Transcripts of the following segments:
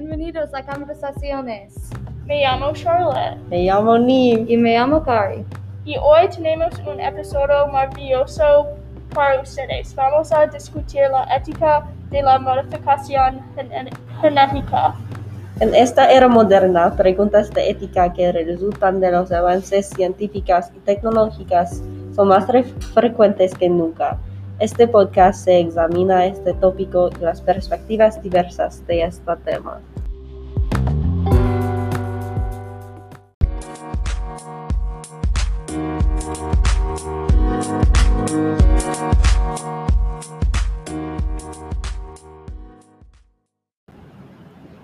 Bienvenidos a Conversaciones. Me llamo Charlotte Me llamo Nim. Y me llamo Kari. y hoy tenemos un episodio maravilloso para ustedes. Vamos a discutir la ética de la modificación gen- genética. En esta era moderna, preguntas de ética que resultan de los avances científicos y tecnológicos son más fre- frecuentes que nunca. Este podcast se examina este tópico y las perspectivas diversas de este tema.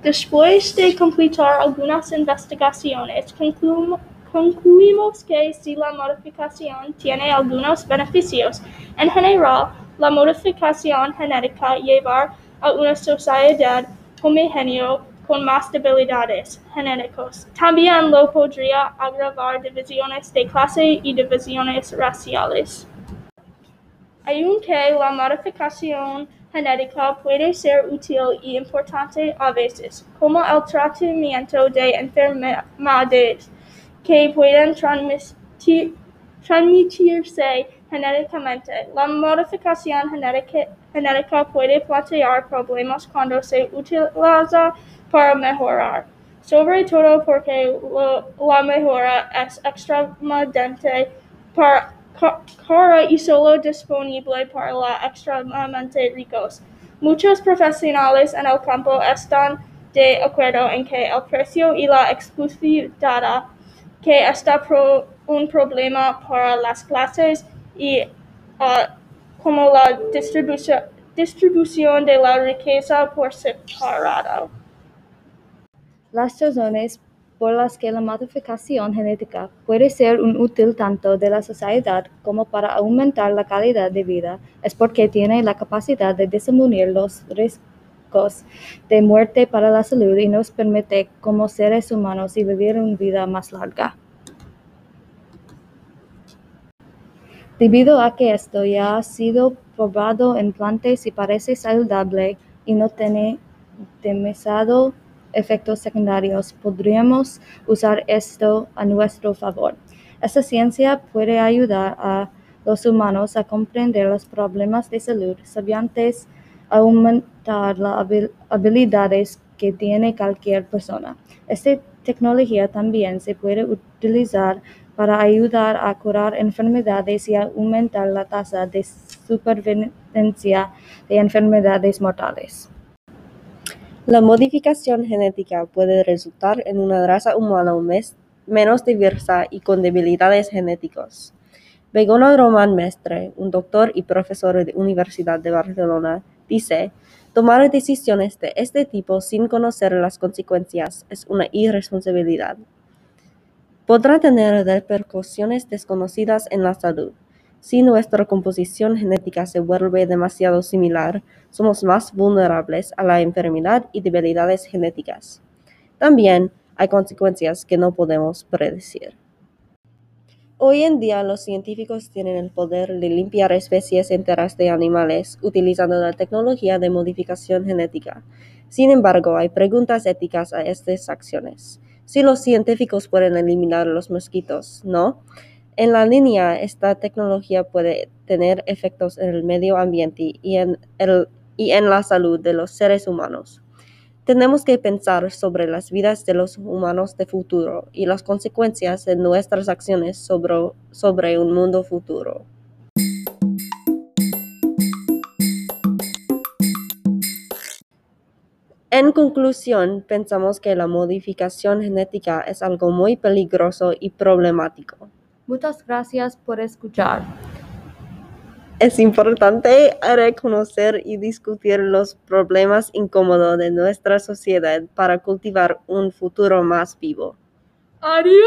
Después de completar algunas investigaciones, conclu- concluimos que si la modificación tiene algunos beneficios, en general, la modificación genética lleva a una sociedad homogénea con más debilidades genéticas. También lo podría agravar divisiones de clase y divisiones raciales. Aunque la modificación genética puede ser útil y importante a veces, como el tratamiento de enfermedades que pueden transmitir- transmitirse genéticamente, la modificación genética, puede plantear problemas cuando se utiliza para mejorar, sobre todo porque la mejora es extremadamente para- ca- cara y solo disponible para los extremadamente ricos. Muchos profesionales en el campo están de acuerdo en que el precio y la exclusividad que está pro- un problema para las clases y ah, como la distribución, distribución de la riqueza por separado. Las razones por las que la modificación genética puede ser un útil tanto de la sociedad como para aumentar la calidad de vida es porque tiene la capacidad de disminuir los riesgos de muerte para la salud y nos permite como seres humanos vivir una vida más larga. Debido a que esto ya ha sido probado en plantas y parece saludable y no tiene demasiado efectos secundarios, podríamos usar esto a nuestro favor. Esta ciencia puede ayudar a los humanos a comprender los problemas de salud sabientes, las habil- habilidades que tiene cualquier persona. Esta tecnología también se puede utilizar para ayudar a curar enfermedades y aumentar la tasa de supervivencia de enfermedades mortales. La modificación genética puede resultar en una raza humana menos diversa y con debilidades genéticas. Begoña Román Mestre, un doctor y profesor de Universidad de Barcelona, dice, tomar decisiones de este tipo sin conocer las consecuencias es una irresponsabilidad. Podrá tener repercusiones desconocidas en la salud. Si nuestra composición genética se vuelve demasiado similar, somos más vulnerables a la enfermedad y debilidades genéticas. También hay consecuencias que no podemos predecir. Hoy en día los científicos tienen el poder de limpiar especies enteras de animales utilizando la tecnología de modificación genética. Sin embargo, hay preguntas éticas a estas acciones. Si los científicos pueden eliminar los mosquitos, ¿no? En la línea, esta tecnología puede tener efectos en el medio ambiente y en, el, y en la salud de los seres humanos. Tenemos que pensar sobre las vidas de los humanos de futuro y las consecuencias de nuestras acciones sobre, sobre un mundo futuro. En conclusión, pensamos que la modificación genética es algo muy peligroso y problemático. Muchas gracias por escuchar. Es importante reconocer y discutir los problemas incómodos de nuestra sociedad para cultivar un futuro más vivo. Adiós.